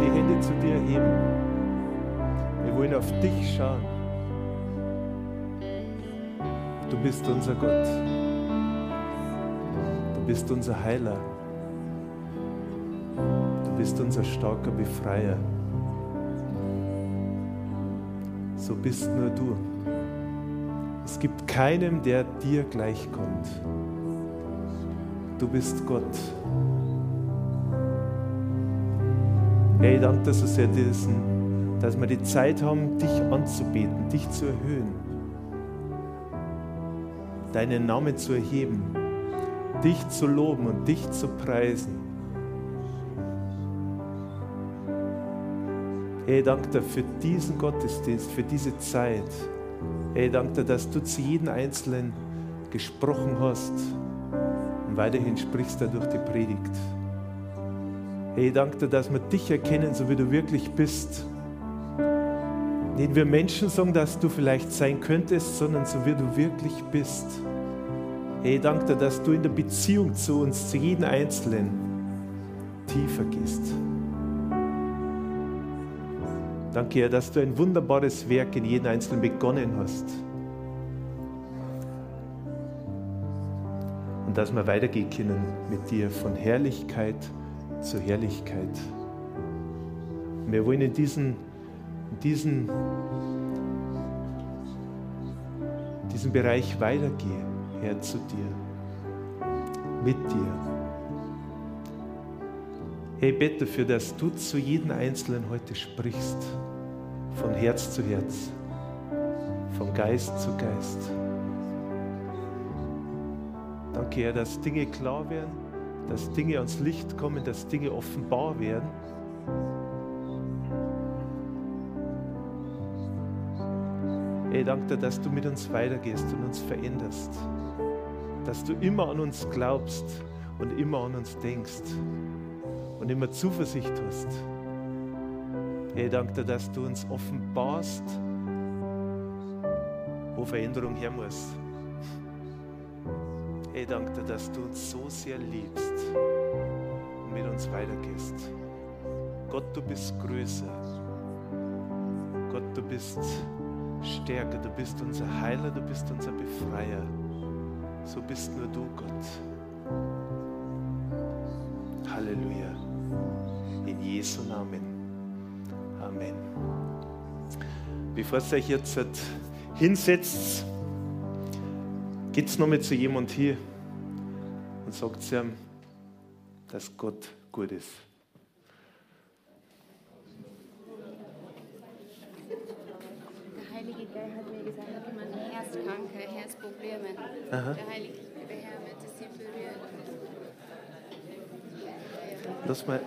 wollen die Hände zu dir heben. Wir wollen auf dich schauen. Du bist unser Gott. Du bist unser Heiler. Du bist unser starker Befreier. So bist nur du. Es gibt keinem, der dir gleichkommt. Du bist Gott. Hey, danke dir so sehr, diesen, dass wir die Zeit haben, dich anzubeten, dich zu erhöhen, deinen Namen zu erheben, dich zu loben und dich zu preisen. Hey, danke dir für diesen Gottesdienst, für diese Zeit. Hey, danke dir, dass du zu jedem Einzelnen gesprochen hast und weiterhin sprichst du durch die Predigt. Hey, danke dir, dass wir dich erkennen, so wie du wirklich bist. Nicht wir Menschen sagen, dass du vielleicht sein könntest, sondern so wie du wirklich bist. Hey, danke dir, dass du in der Beziehung zu uns, zu jedem Einzelnen, tiefer gehst. Danke, Herr, dass du ein wunderbares Werk in jedem Einzelnen begonnen hast. Und dass wir weitergehen können mit dir von Herrlichkeit zu Herrlichkeit. Wir wollen in diesen, in diesen, diesen Bereich weitergehen, Herr, zu dir, mit dir. Hey, bete dafür, dass du zu jedem Einzelnen heute sprichst, von Herz zu Herz, von Geist zu Geist. Danke, Herr, dass Dinge klar werden dass Dinge ans Licht kommen, dass Dinge offenbar werden. Ey, danke dir, dass du mit uns weitergehst und uns veränderst. Dass du immer an uns glaubst und immer an uns denkst und immer Zuversicht hast. Hey, danke dir, dass du uns offenbarst, wo Veränderung her muss. Hey, danke dir, dass du uns so sehr liebst und mit uns weitergehst. Gott, du bist größer. Gott, du bist stärker. Du bist unser Heiler, du bist unser Befreier. So bist nur du, Gott. Halleluja. In Jesu Namen. Amen. Bevor ihr euch jetzt hinsetzt, geht es nochmal zu jemand hier und sagt zu ihm, dass Gott gut ist. Der Heilige Geist hat mir gesagt, hat jemand Herzkranke, Herzprobleme. Aha. Der Heilige Herr wird es hier berühren. Lass mal.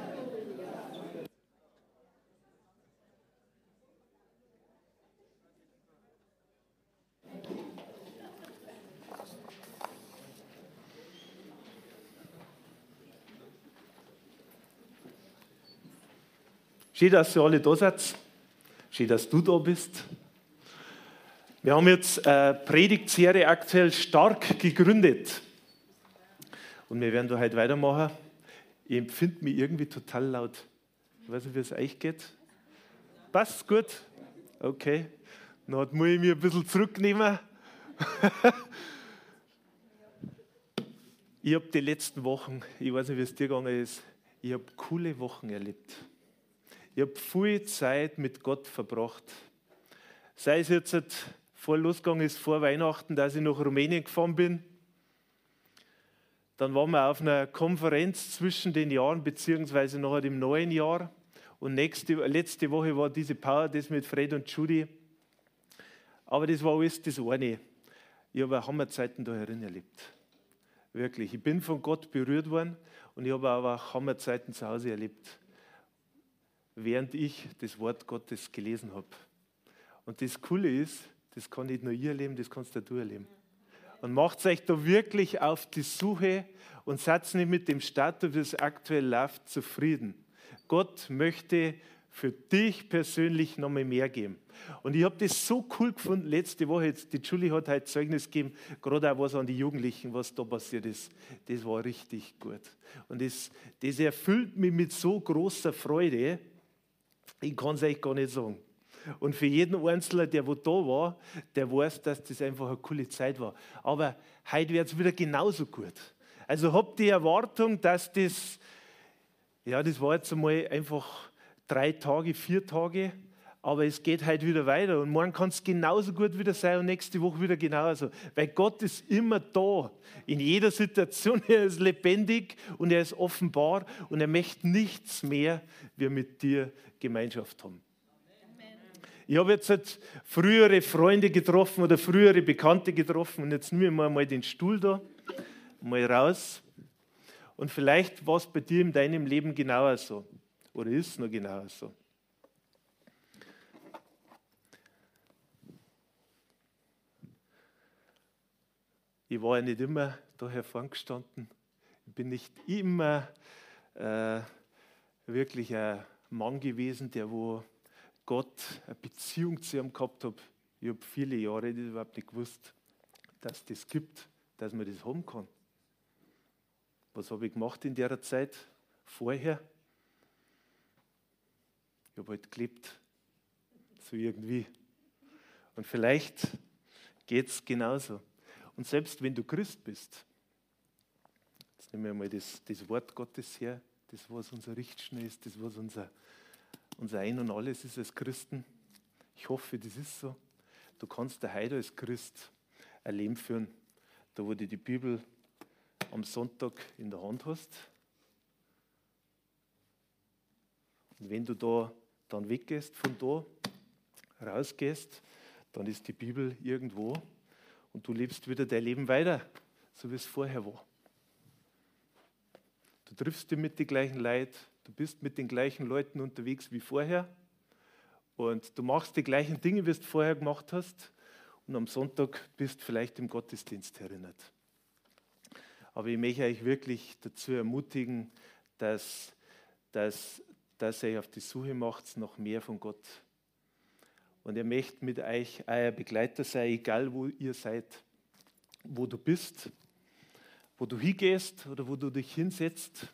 Schön, dass ihr alle da seid. Schön, dass du da bist. Wir haben jetzt eine Predigtserie aktuell stark gegründet. Und wir werden da heute weitermachen. Ich empfinde mich irgendwie total laut. Ich weiß nicht, wie es euch geht. Passt gut? Okay. Dann muss ich mich ein bisschen zurücknehmen. ich habe die letzten Wochen, ich weiß nicht, wie es dir gegangen ist, ich habe coole Wochen erlebt. Ich habe viel Zeit mit Gott verbracht. Sei es jetzt vor losgegangen ist, vor Weihnachten, dass ich nach Rumänien gefahren bin. Dann waren wir auf einer Konferenz zwischen den Jahren, beziehungsweise noch im neuen Jahr. Und nächste, letzte Woche war diese Power, das mit Fred und Judy. Aber das war alles das eine. Ich habe Hammerzeiten da herin erlebt. Wirklich. Ich bin von Gott berührt worden und ich habe auch Hammerzeiten zu Hause erlebt, während ich das Wort Gottes gelesen habe. Und das Coole ist, das kann nicht nur ihr erleben, das kannst du erleben. Und macht euch da wirklich auf die Suche und seid nicht mit dem Status, wie es aktuell läuft, zufrieden. Gott möchte für dich persönlich noch mal mehr geben. Und ich habe das so cool gefunden letzte Woche. Jetzt, die Julie hat heute Zeugnis gegeben, gerade auch was an die Jugendlichen, was da passiert ist. Das war richtig gut. Und das, das erfüllt mich mit so großer Freude, Ich kann es euch gar nicht sagen. Und für jeden Einzelnen, der wo da war, der weiß, dass das einfach eine coole Zeit war. Aber heute wird es wieder genauso gut. Also habt die Erwartung, dass das, ja, das war jetzt einmal einfach drei Tage, vier Tage, aber es geht heute wieder weiter und morgen kann es genauso gut wieder sein und nächste Woche wieder genauso. Weil Gott ist immer da. In jeder Situation. Er ist lebendig und er ist offenbar und er möchte nichts mehr, wie mit dir Gemeinschaft haben. Ich habe jetzt halt frühere Freunde getroffen oder frühere Bekannte getroffen und jetzt nehmen wir mal den Stuhl da, mal raus. Und vielleicht war es bei dir in deinem Leben genauer so oder ist es noch genauer so. Ich war ja nicht immer da hervorn gestanden. Ich bin nicht immer äh, wirklich ein Mann gewesen, der wo Gott eine Beziehung zu ihm gehabt hat. Ich habe viele Jahre überhaupt nicht gewusst, dass das gibt, dass man das haben kann. Was habe ich gemacht in der Zeit vorher? Ich habe halt gelebt, so irgendwie. Und vielleicht geht es genauso. Und selbst wenn du Christ bist, jetzt nehmen wir mal das, das Wort Gottes her, das, was unser Richtschnee ist, das, was unser, unser Ein und Alles ist als Christen. Ich hoffe, das ist so. Du kannst heute als Christ ein Leben führen, da wo du die Bibel am Sonntag in der Hand hast. Und wenn du da dann weggehst von da, rausgehst, dann ist die Bibel irgendwo und du lebst wieder dein Leben weiter, so wie es vorher war. Du triffst dich mit den gleichen Leuten, du bist mit den gleichen Leuten unterwegs wie vorher und du machst die gleichen Dinge, wie du vorher gemacht hast und am Sonntag bist vielleicht im Gottesdienst erinnert. Aber ich möchte euch wirklich dazu ermutigen, dass, dass, dass ihr auf die Suche macht nach mehr von Gott und er möchte mit euch euer Begleiter sein, egal wo ihr seid, wo du bist, wo du hingehst oder wo du dich hinsetzt,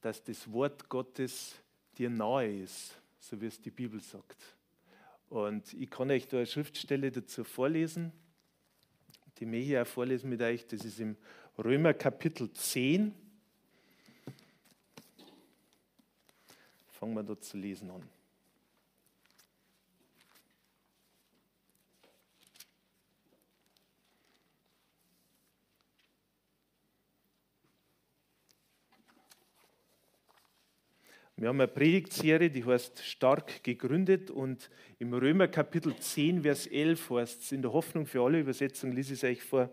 dass das Wort Gottes dir nahe ist, so wie es die Bibel sagt. Und ich kann euch da eine Schriftstelle dazu vorlesen, die mir hier auch vorlesen mit euch. Das ist im Römer Kapitel 10. Fangen wir da zu lesen an. Wir haben eine Predigtserie, die heißt Stark gegründet und im Römer Kapitel 10, Vers 11 heißt es, in der Hoffnung für alle Übersetzungen lese ich es euch vor.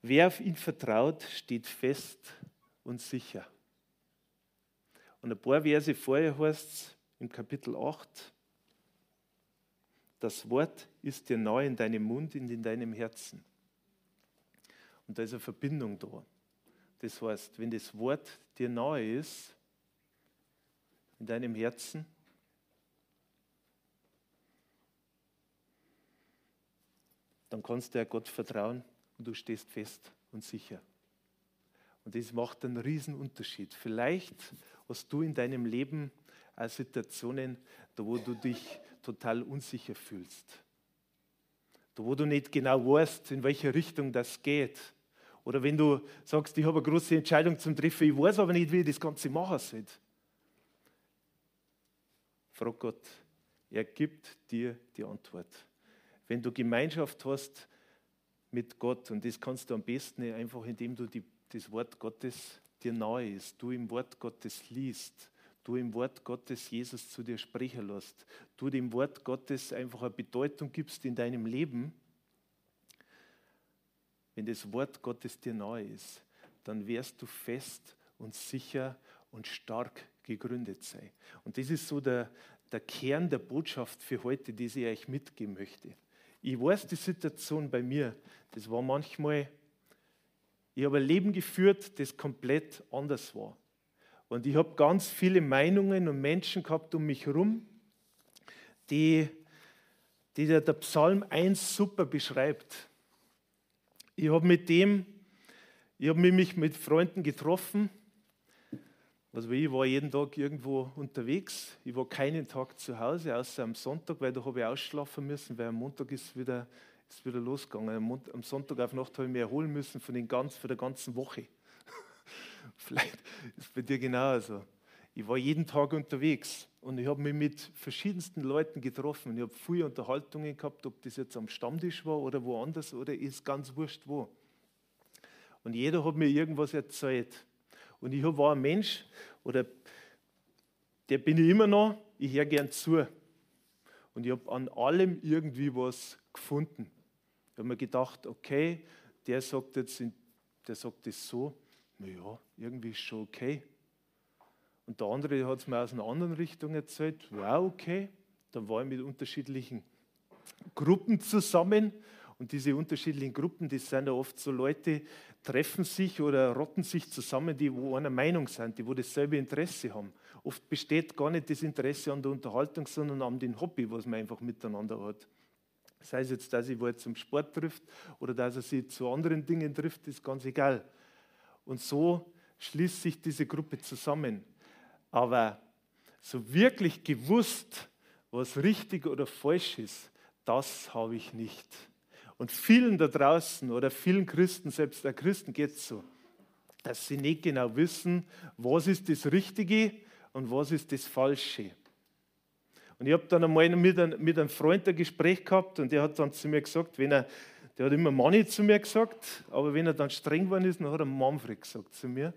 Wer auf ihn vertraut, steht fest und sicher. Und ein paar Verse vorher heißt es im Kapitel 8, das Wort ist dir neu in deinem Mund und in deinem Herzen. Und da ist eine Verbindung da. Das heißt, wenn das Wort dir nahe ist, in deinem Herzen, dann kannst du ja Gott vertrauen und du stehst fest und sicher. Und das macht einen riesen Unterschied. Vielleicht hast du in deinem Leben auch Situationen, da wo du dich total unsicher fühlst. Da wo du nicht genau weißt, in welche Richtung das geht. Oder wenn du sagst, ich habe eine große Entscheidung zum Treffen, ich weiß aber nicht, wie ich das Ganze machen soll. Frag Gott, er gibt dir die Antwort. Wenn du Gemeinschaft hast mit Gott, und das kannst du am besten einfach, indem du die, das Wort Gottes dir nahe ist, du im Wort Gottes liest, du im Wort Gottes Jesus zu dir sprechen lässt, du dem Wort Gottes einfach eine Bedeutung gibst in deinem Leben, wenn das Wort Gottes dir nahe ist, dann wirst du fest und sicher und stark gegründet sein. Und das ist so der, der Kern der Botschaft für heute, die ich euch mitgeben möchte. Ich weiß die Situation bei mir, das war manchmal, ich habe ein Leben geführt, das komplett anders war. Und ich habe ganz viele Meinungen und Menschen gehabt um mich herum, die, die der Psalm 1 super beschreibt. Ich habe mit dem, ich habe mich mit Freunden getroffen, Also ich war jeden Tag irgendwo unterwegs. Ich war keinen Tag zu Hause, außer am Sonntag, weil da habe ich ausschlafen müssen, weil am Montag ist wieder, ist wieder losgegangen. Am, Sonntag auf Nacht habe ich mich erholen müssen von, den ganz, von der ganzen Woche. Vielleicht ist es bei dir genauso. Ich war jeden Tag unterwegs und ich habe mich mit verschiedensten Leuten getroffen. Ich habe viele Unterhaltungen gehabt, ob das jetzt am Stammtisch war oder woanders oder ist ganz wurscht wo. Und jeder hat mir irgendwas erzählt. Und ich war ein Mensch, oder der bin ich immer noch, ich höre gern zu. Und ich habe an allem irgendwie was gefunden. Ich habe mir gedacht, okay, der sagt jetzt, der sagt das so, naja, irgendwie ist schon okay. Und der andere hat es mir aus einer anderen Richtung erzählt, wow, okay. Dann war ich mit unterschiedlichen Gruppen zusammen und diese unterschiedlichen Gruppen, das sind ja oft so Leute, treffen sich oder rotten sich zusammen, die wo einer Meinung sind, die wo dasselbe Interesse haben. Oft besteht gar nicht das Interesse an der Unterhaltung, sondern an dem Hobby, was man einfach miteinander hat. Sei es jetzt, dass ich wo zum Sport trifft oder dass er sich zu anderen Dingen trifft, ist ganz egal. Und so schließt sich diese Gruppe zusammen. Aber so wirklich gewusst, was richtig oder falsch ist, das habe ich nicht. Und vielen da draußen oder vielen Christen, selbst der Christen geht es so, dass sie nicht genau wissen, was ist das Richtige und was ist das Falsche. Und ich habe dann einmal mit, ein, mit einem Freund ein Gespräch gehabt und der hat dann zu mir gesagt, wenn er, der hat immer Manni zu mir gesagt, aber wenn er dann streng geworden ist, dann hat er Manfred gesagt zu mir.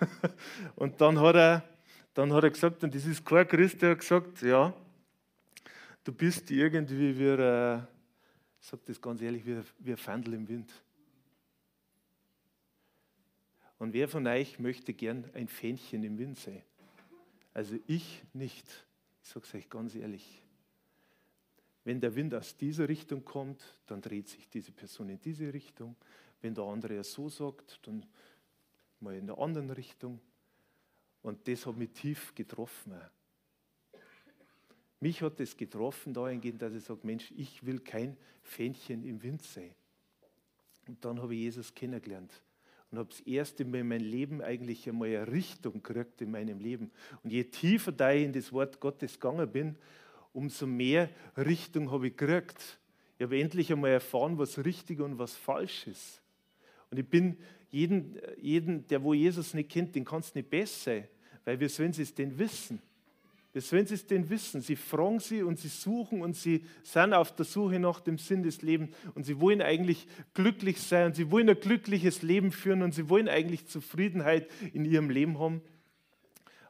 und dann hat, er, dann hat er gesagt, und das ist kein Christ, der hat gesagt, ja, du bist irgendwie wie ein ich sage das ganz ehrlich, wie ein Fandel im Wind. Und wer von euch möchte gern ein Fähnchen im Wind sein? Also ich nicht. Ich sage es euch ganz ehrlich. Wenn der Wind aus dieser Richtung kommt, dann dreht sich diese Person in diese Richtung. Wenn der andere es so sagt, dann mal in der anderen Richtung. Und das hat mich tief getroffen. Mich hat es getroffen dahingehend, dass ich sage, Mensch, ich will kein Fähnchen im Wind sein. Und dann habe ich Jesus kennengelernt und habe das erste Mal in meinem Leben eigentlich einmal eine Richtung gekriegt in meinem Leben. Und je tiefer da ich in das Wort Gottes gegangen bin, umso mehr Richtung habe ich gekriegt. Ich habe endlich einmal erfahren, was richtig und was falsch ist. Und ich bin jeden, jeden der wo Jesus nicht kennt, den kannst du nicht besser weil wir sollen es denn wissen. Wenn sie es denn wissen. Sie fragen sie und sie suchen und sie sind auf der Suche nach dem Sinn des Lebens und sie wollen eigentlich glücklich sein und sie wollen ein glückliches Leben führen und sie wollen eigentlich Zufriedenheit in ihrem Leben haben.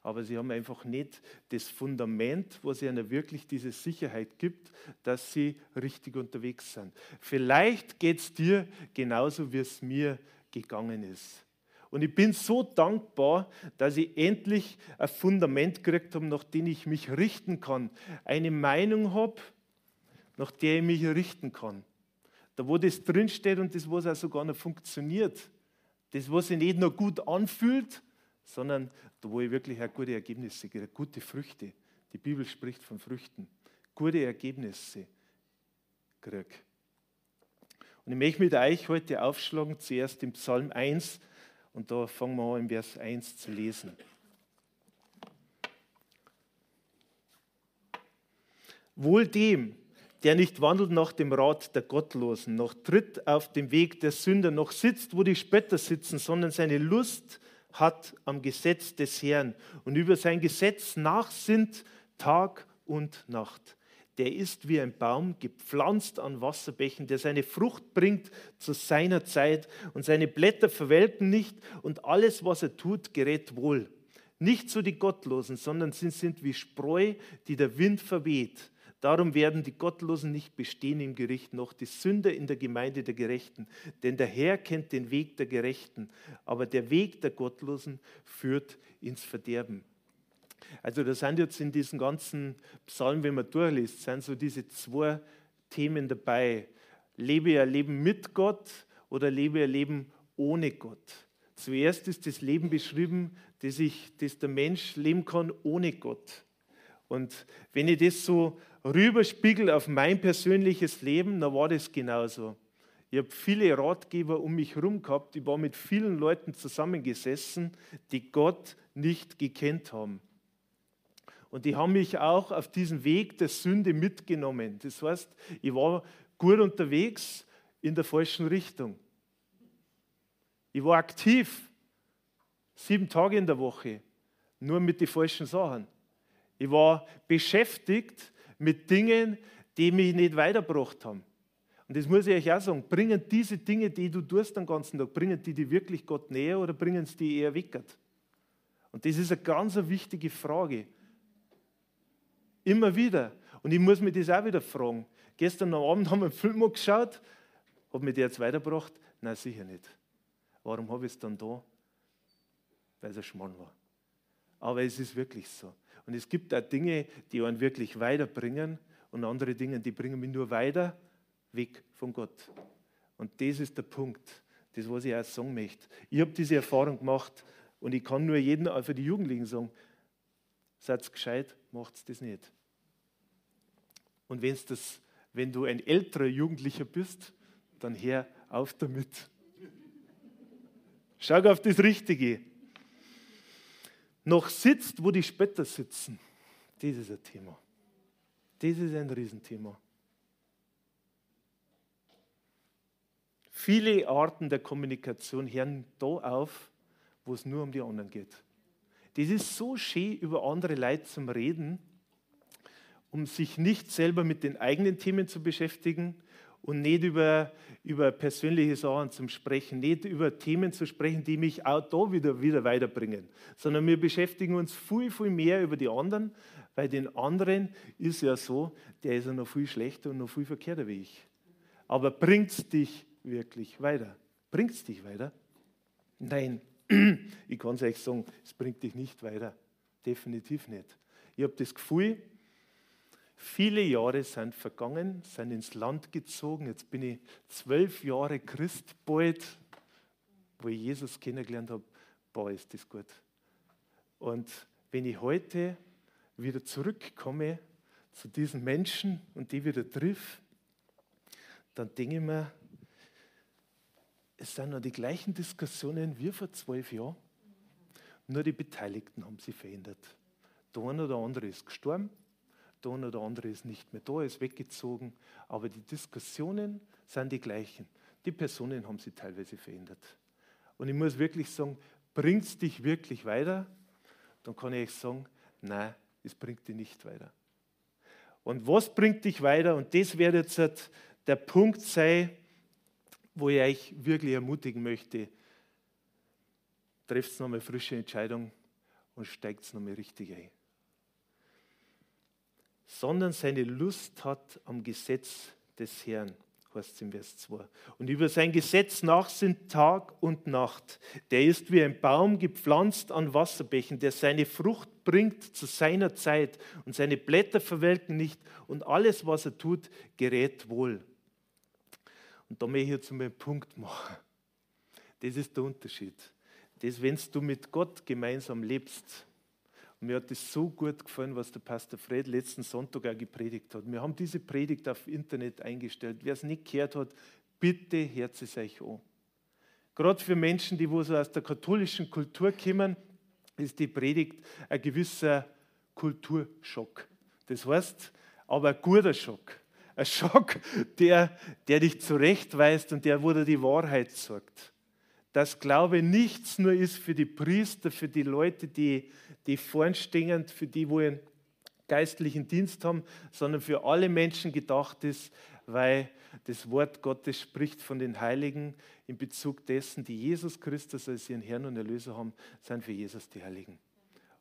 Aber sie haben einfach nicht das Fundament, was ihnen wirklich diese Sicherheit gibt, dass sie richtig unterwegs sind. Vielleicht geht es dir genauso, wie es mir gegangen ist. Und ich bin so dankbar, dass ich endlich ein Fundament gekriegt habe, nach dem ich mich richten kann. Eine Meinung habe, nach der ich mich richten kann. Da, wo das drinsteht und das, was auch sogar noch funktioniert. Das, was sich nicht nur gut anfühlt, sondern da, wo ich wirklich auch gute Ergebnisse kriege, gute Früchte. Die Bibel spricht von Früchten. Gute Ergebnisse kriege. Und ich möchte mit euch heute aufschlagen, zuerst im Psalm 1, und da fangen wir an, im Vers 1 zu lesen. Wohl dem, der nicht wandelt nach dem Rat der Gottlosen, noch tritt auf dem Weg der Sünder, noch sitzt, wo die Spötter sitzen, sondern seine Lust hat am Gesetz des Herrn und über sein Gesetz nachsinnt Tag und Nacht der ist wie ein Baum gepflanzt an Wasserbächen, der seine Frucht bringt zu seiner Zeit und seine Blätter verwelken nicht und alles, was er tut, gerät wohl. Nicht so die Gottlosen, sondern sie sind wie Spreu, die der Wind verweht. Darum werden die Gottlosen nicht bestehen im Gericht, noch die Sünder in der Gemeinde der Gerechten. Denn der Herr kennt den Weg der Gerechten, aber der Weg der Gottlosen führt ins Verderben. Also da sind jetzt in diesen ganzen Psalmen, wenn man durchliest, sind so diese zwei Themen dabei. Lebe ihr Leben mit Gott oder lebe ihr Leben ohne Gott. Zuerst ist das Leben beschrieben, das, ich, das der Mensch leben kann ohne Gott. Und wenn ich das so rüberspiegel auf mein persönliches Leben, dann war das genauso. Ich Ich habe viele Ratgeber um mich herum gehabt. Ich war mit vielen Leuten zusammengesessen, die Gott nicht gekannt haben. Und die haben mich auch auf diesen Weg der Sünde mitgenommen. Das heißt, ich war gut unterwegs in der falschen Richtung. Ich war aktiv, sieben Tage in der Woche, nur mit den falschen Sachen. Ich war beschäftigt mit Dingen, die mich nicht weitergebracht haben. Und das muss ich euch auch sagen, bringen diese Dinge, die du tust den ganzen Tag, bringen die dir wirklich Gott näher oder bringen sie die eher weckert? Und das ist eine ganz wichtige Frage. Immer wieder. Und ich muss mir das auch wieder fragen. Gestern Abend haben wir einen Film geschaut. Hat mir der jetzt weitergebracht? Nein, sicher nicht. Warum habe ich es dann da? Weil es ein Schmarrn war. Aber es ist wirklich so. Und es gibt auch Dinge, die einen wirklich weiterbringen und andere Dinge, die bringen mich nur weiter weg von Gott. Und das ist der Punkt, das, was ich auch sagen möchte. Ich habe diese Erfahrung gemacht und ich kann nur jeden, für die Jugendlichen sagen, seid gescheit, macht das nicht. Und wenn's das, wenn du ein älterer Jugendlicher bist, dann hör auf damit. Schau auf das Richtige. Noch sitzt, wo die Spötter sitzen. Das ist ein Thema. Das ist ein Riesenthema. Viele Arten der Kommunikation hören da auf, wo es nur um die anderen geht. Das ist so schön, über andere Leute zu reden, um sich nicht selber mit den eigenen Themen zu beschäftigen und nicht über, über persönliche Sachen zu sprechen, nicht über Themen zu sprechen, die mich auch da wieder, wieder weiterbringen, sondern wir beschäftigen uns viel, viel mehr über die anderen, weil den anderen ist ja so, der ist ja noch viel schlechter und noch viel verkehrter wie ich. Aber bringt es dich wirklich weiter? Bringt es dich weiter? Nein, ich kann es euch sagen, es bringt dich nicht weiter. Definitiv nicht. Ich habe das Gefühl, viele Jahre sind vergangen, sind ins Land gezogen. Jetzt bin ich zwölf Jahre Christ bald, wo ich Jesus kennengelernt habe. Boah, ist das gut. Und wenn ich heute wieder zurückkomme zu diesen Menschen und die wieder triff, dann denke ich mir, es sind noch die gleichen Diskussionen wie vor zwölf Jahren, nur die Beteiligten haben sich verändert. Der eine oder andere ist gestorben, der eine oder andere ist nicht mehr da, ist weggezogen, aber die Diskussionen sind die gleichen. Die Personen haben sich teilweise verändert. Und ich muss wirklich sagen, bringt es dich wirklich weiter? Dann kann ich sagen, nein, es bringt dich nicht weiter. Und was bringt dich weiter? Und das wird jetzt halt der Punkt sein, wo ich euch wirklich ermutigen möchte. Trefft nochmal frische Entscheidung und steigt nochmal richtig ein. Sondern seine Lust hat am Gesetz des Herrn heißt es im Vers 2. Und über sein Gesetz nach sind Tag und Nacht. Der ist wie ein Baum gepflanzt an Wasserbächen, der seine Frucht bringt zu seiner Zeit und seine Blätter verwelken nicht und alles, was er tut, gerät wohl. Und da möchte ich jetzt einen Punkt machen. Das ist der Unterschied. Das, wenn du mit Gott gemeinsam lebst, und mir hat es so gut gefallen, was der Pastor Fred letzten Sonntag auch gepredigt hat. Wir haben diese Predigt auf Internet eingestellt. Wer es nicht gehört hat, bitte hört es euch an. Gerade für Menschen, die wo so aus der katholischen Kultur kommen, ist die Predigt ein gewisser Kulturschock. Das heißt, aber ein guter Schock. Ein Schock, der, der dich zurechtweist und der, wo dir die Wahrheit sagt dass Glaube nichts nur ist für die Priester, für die Leute, die, die vorn stehen, für die, wo einen geistlichen Dienst haben, sondern für alle Menschen gedacht ist, weil das Wort Gottes spricht von den Heiligen in Bezug dessen, die Jesus Christus als ihren Herrn und Erlöser haben, sind für Jesus die Heiligen.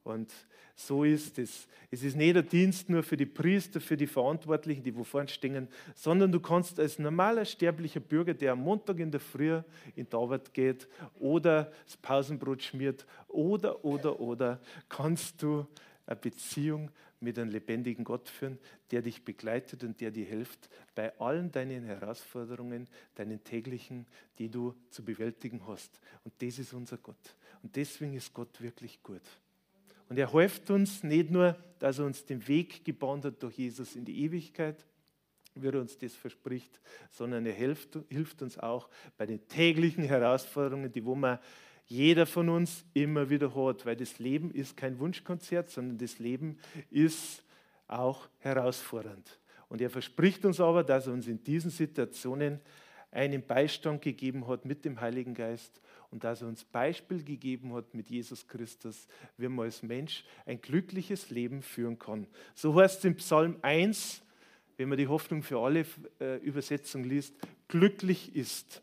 Und so ist es. Es ist nicht der Dienst nur für die Priester, für die Verantwortlichen, die wo vorne stehen, sondern du kannst als normaler sterblicher Bürger, der am Montag in der Früh in die Arbeit geht oder das Pausenbrot schmiert oder, oder, oder, kannst du eine Beziehung mit einem lebendigen Gott führen, der dich begleitet und der dir hilft bei allen deinen Herausforderungen, deinen täglichen, die du zu bewältigen hast. Und das ist unser Gott. Und deswegen ist Gott wirklich gut. Und er hilft uns nicht nur, dass er uns den Weg gebahnt hat durch Jesus in die Ewigkeit, wie er uns das verspricht, sondern er hilft, hilft uns auch bei den täglichen Herausforderungen, die wo man jeder von uns immer wieder hat, weil das Leben ist kein Wunschkonzert, sondern das Leben ist auch herausfordernd. Und er verspricht uns aber, dass er uns in diesen Situationen einen Beistand gegeben hat mit dem Heiligen Geist und dass er uns Beispiel gegeben hat mit Jesus Christus, wie man als Mensch ein glückliches Leben führen kann. So heißt es im Psalm 1, wenn man die Hoffnung für alle äh, Übersetzung liest, glücklich ist,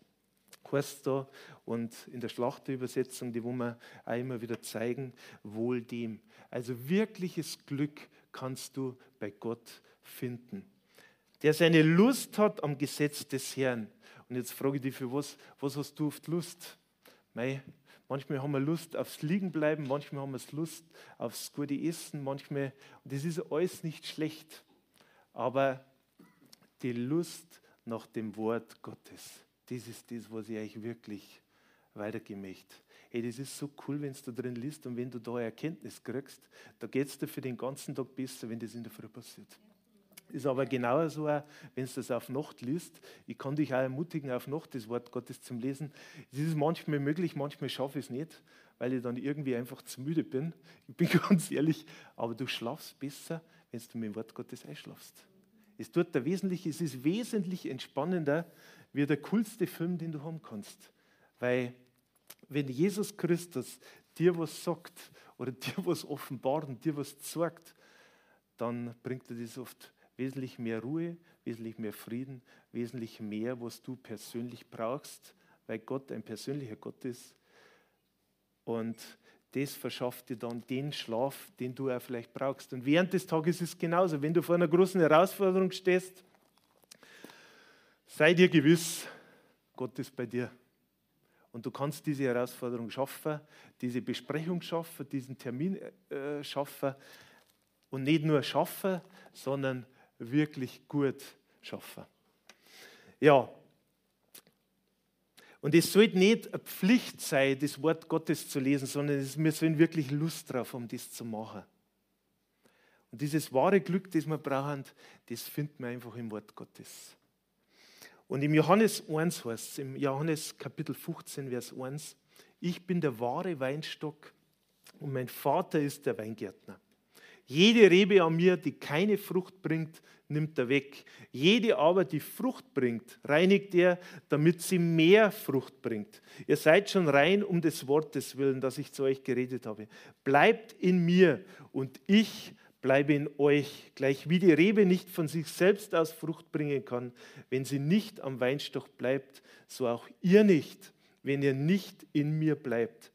heißt da, und in der Schlachterübersetzung, die wo wir auch immer wieder zeigen, wohl dem. Also wirkliches Glück kannst du bei Gott finden. Der seine Lust hat am Gesetz des Herrn. Und jetzt frage ich dich, für was, was hast du oft Lust? Mei, manchmal haben wir Lust aufs Liegenbleiben, manchmal haben wir Lust aufs gute Essen, manchmal, und das ist alles nicht schlecht, aber die Lust nach dem Wort Gottes, das ist das, was ich euch wirklich weitergeben möchte. Hey, das ist so cool, wenn du drin liest und wenn du da Erkenntnis kriegst, da geht es dir für den ganzen Tag besser, wenn das in der Früh passiert. Ist aber genauso, wenn du das auf Nacht liest. Ich kann dich auch ermutigen, auf Nacht das Wort Gottes zu lesen. Es ist manchmal möglich, manchmal schaffe ich es nicht, weil ich dann irgendwie einfach zu müde bin. Ich bin ganz ehrlich, aber du schlafst besser, wenn du mit dem Wort Gottes einschlafst. Es tut der wesentlich, es ist wesentlich entspannender wie der coolste Film, den du haben kannst. Weil wenn Jesus Christus dir was sagt oder dir was offenbart und dir was zeigt, dann bringt er das oft wesentlich mehr Ruhe, wesentlich mehr Frieden, wesentlich mehr, was du persönlich brauchst, weil Gott ein persönlicher Gott ist. Und das verschafft dir dann den Schlaf, den du auch vielleicht brauchst. Und während des Tages ist es genauso. Wenn du vor einer großen Herausforderung stehst, sei dir gewiss, Gott ist bei dir. Und du kannst diese Herausforderung schaffen, diese Besprechung schaffen, diesen Termin äh, schaffen. Und nicht nur schaffen, sondern wirklich gut schaffen. Ja, und es sollte nicht eine Pflicht sein, das Wort Gottes zu lesen, sondern wir sollen wirklich Lust drauf haben, das zu machen. Und dieses wahre Glück, das wir brauchen, das finden wir einfach im Wort Gottes. Und im Johannes 1 heißt es, im Johannes Kapitel 15, Vers 1, ich bin der wahre Weinstock und mein Vater ist der Weingärtner. Jede Rebe an mir, die keine Frucht bringt, nimmt er weg. Jede aber, die Frucht bringt, reinigt er, damit sie mehr Frucht bringt. Ihr seid schon rein um des Wortes willen, das ich zu euch geredet habe. Bleibt in mir und ich bleibe in euch, gleich wie die Rebe nicht von sich selbst aus Frucht bringen kann, wenn sie nicht am Weinstock bleibt, so auch ihr nicht, wenn ihr nicht in mir bleibt.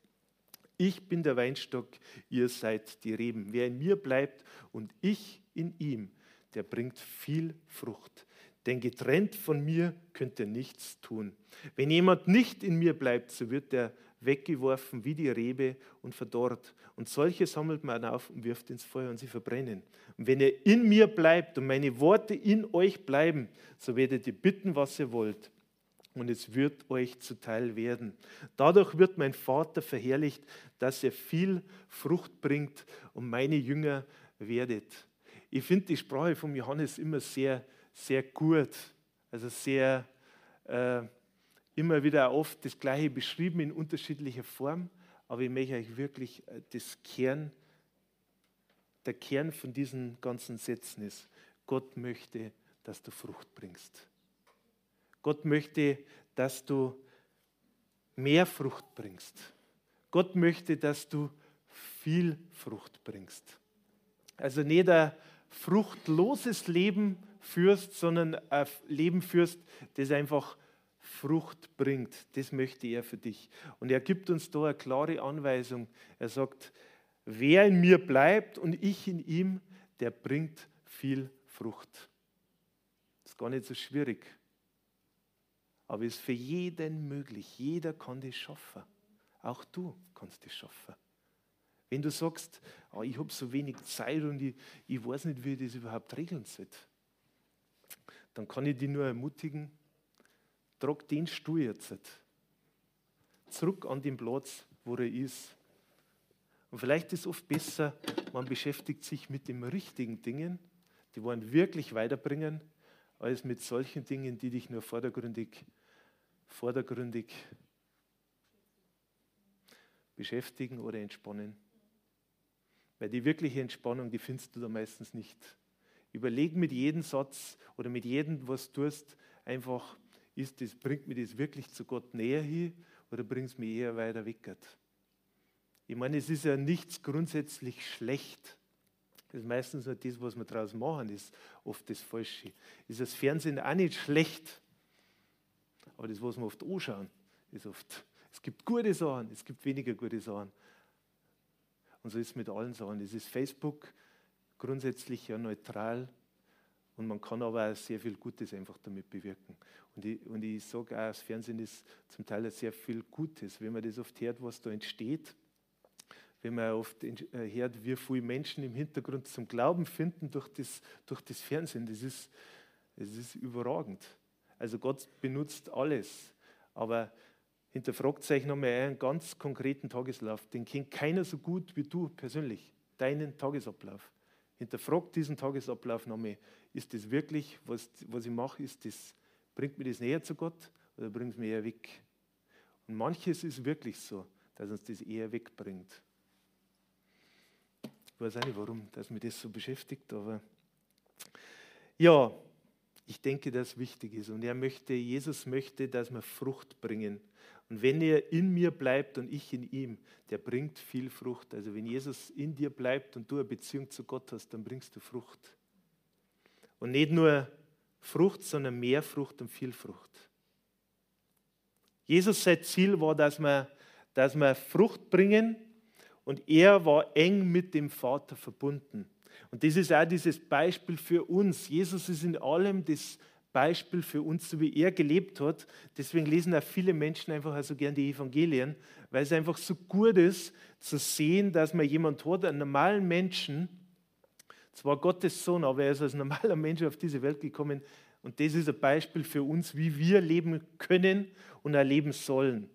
Ich bin der Weinstock, ihr seid die Reben. Wer in mir bleibt und ich in ihm, der bringt viel Frucht. Denn getrennt von mir könnt ihr nichts tun. Wenn jemand nicht in mir bleibt, so wird er weggeworfen wie die Rebe und verdorrt. Und solche sammelt man auf und wirft ins Feuer und sie verbrennen. Und wenn ihr in mir bleibt und meine Worte in euch bleiben, so werdet ihr bitten, was ihr wollt und es wird euch zuteil werden. Dadurch wird mein Vater verherrlicht, dass er viel Frucht bringt und meine Jünger werdet. Ich finde die Sprache von Johannes immer sehr, sehr gut, also sehr, äh, immer wieder oft das Gleiche beschrieben in unterschiedlicher Form, aber ich möchte euch wirklich äh, das Kern, der Kern von diesen ganzen Sätzen ist, Gott möchte, dass du Frucht bringst. Gott möchte, dass du mehr Frucht bringst. Gott möchte, dass du viel Frucht bringst. Also nicht ein fruchtloses Leben führst, sondern ein Leben führst, das einfach Frucht bringt. Das möchte er für dich. Und er gibt uns da eine klare Anweisung. Er sagt, wer in mir bleibt und ich in ihm, der bringt viel Frucht. Das ist gar nicht so schwierig. Aber es ist für jeden möglich. Jeder kann das schaffen. Auch du kannst das schaffen. Wenn du sagst, oh, ich habe so wenig Zeit und ich, ich weiß nicht, wie ich das überhaupt regeln soll, dann kann ich dich nur ermutigen, trag den Stuhl jetzt zurück an den Platz, wo er ist. Und vielleicht ist es oft besser, man beschäftigt sich mit den richtigen Dingen, die wollen wirklich weiterbringen, als mit solchen Dingen, die dich nur vordergründig, vordergründig beschäftigen oder entspannen. Weil die wirkliche Entspannung, die findest du da meistens nicht. Überleg mit jedem Satz oder mit jedem, was du tust, einfach, ist das, bringt mir das wirklich zu Gott näher hin oder bringt es mir eher weiter weg? Ich meine, es ist ja nichts grundsätzlich schlecht. Das ist meistens nur das, was wir daraus machen, ist oft das Falsche. Ist das Fernsehen auch nicht schlecht, aber das, was wir oft anschauen, ist oft. Es gibt gute Sachen, es gibt weniger gute Sachen. Und so ist es mit allen Sachen. Es ist Facebook grundsätzlich ja neutral und man kann aber auch sehr viel Gutes einfach damit bewirken. Und ich, und ich sage auch, das Fernsehen ist zum Teil sehr viel Gutes. Wenn man das oft hört, was da entsteht, wenn man oft äh, hört, wie viele Menschen im Hintergrund zum Glauben finden durch das, durch das Fernsehen, das ist, das ist überragend. Also Gott benutzt alles, aber hinterfragt euch nochmal einen ganz konkreten Tageslauf. Den kennt keiner so gut wie du persönlich, deinen Tagesablauf. Hinterfragt diesen Tagesablauf nochmal. Ist das wirklich, was, was ich mache, ist das, bringt mir das näher zu Gott oder bringt es mir eher weg? Und manches ist wirklich so, dass uns das eher wegbringt. Ich weiß auch nicht, warum dass mich das so beschäftigt, aber ja, ich denke, dass wichtig ist. Und er möchte, Jesus möchte, dass wir Frucht bringen. Und wenn er in mir bleibt und ich in ihm, der bringt viel Frucht. Also wenn Jesus in dir bleibt und du eine Beziehung zu Gott hast, dann bringst du Frucht. Und nicht nur Frucht, sondern mehr Frucht und viel Frucht. Jesus sein Ziel war, dass wir, dass wir Frucht bringen und er war eng mit dem Vater verbunden. Und das ist auch dieses Beispiel für uns. Jesus ist in allem das Beispiel für uns, so wie er gelebt hat. Deswegen lesen auch viele Menschen einfach so also gern die Evangelien, weil es einfach so gut ist, zu sehen, dass man jemand hat, einen normalen Menschen, zwar Gottes Sohn, aber er ist als normaler Mensch auf diese Welt gekommen. Und das ist ein Beispiel für uns, wie wir leben können und erleben sollen.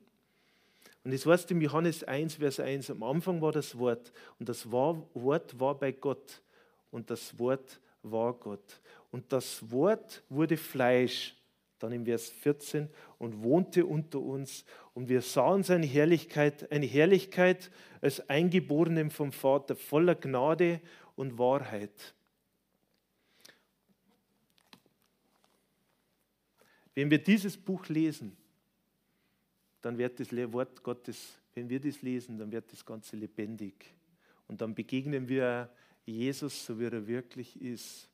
Und es heißt im Johannes 1, Vers 1, am Anfang war das Wort und das Wort war bei Gott und das Wort war Gott. Und das Wort wurde Fleisch, dann im Vers 14, und wohnte unter uns. Und wir sahen seine Herrlichkeit, eine Herrlichkeit als Eingeborenem vom Vater, voller Gnade und Wahrheit. Wenn wir dieses Buch lesen, dann wird das Wort Gottes, wenn wir das lesen, dann wird das Ganze lebendig. Und dann begegnen wir Jesus, so wie er wirklich ist.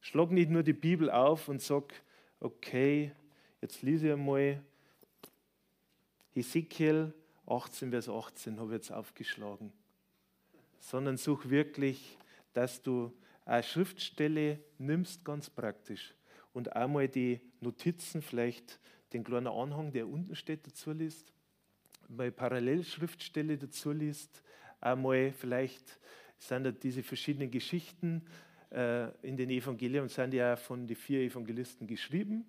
Schlag nicht nur die Bibel auf und sag, okay, jetzt lese ich einmal Ezekiel 18, Vers 18 habe ich jetzt aufgeschlagen, sondern such wirklich, dass du eine Schriftstelle nimmst, ganz praktisch, und einmal die Notizen, vielleicht den kleinen Anhang, der unten steht, dazu liest, mal Parallelschriftstelle dazu liest, einmal vielleicht sind da diese verschiedenen Geschichten äh, in den Evangelien sind ja von den vier Evangelisten geschrieben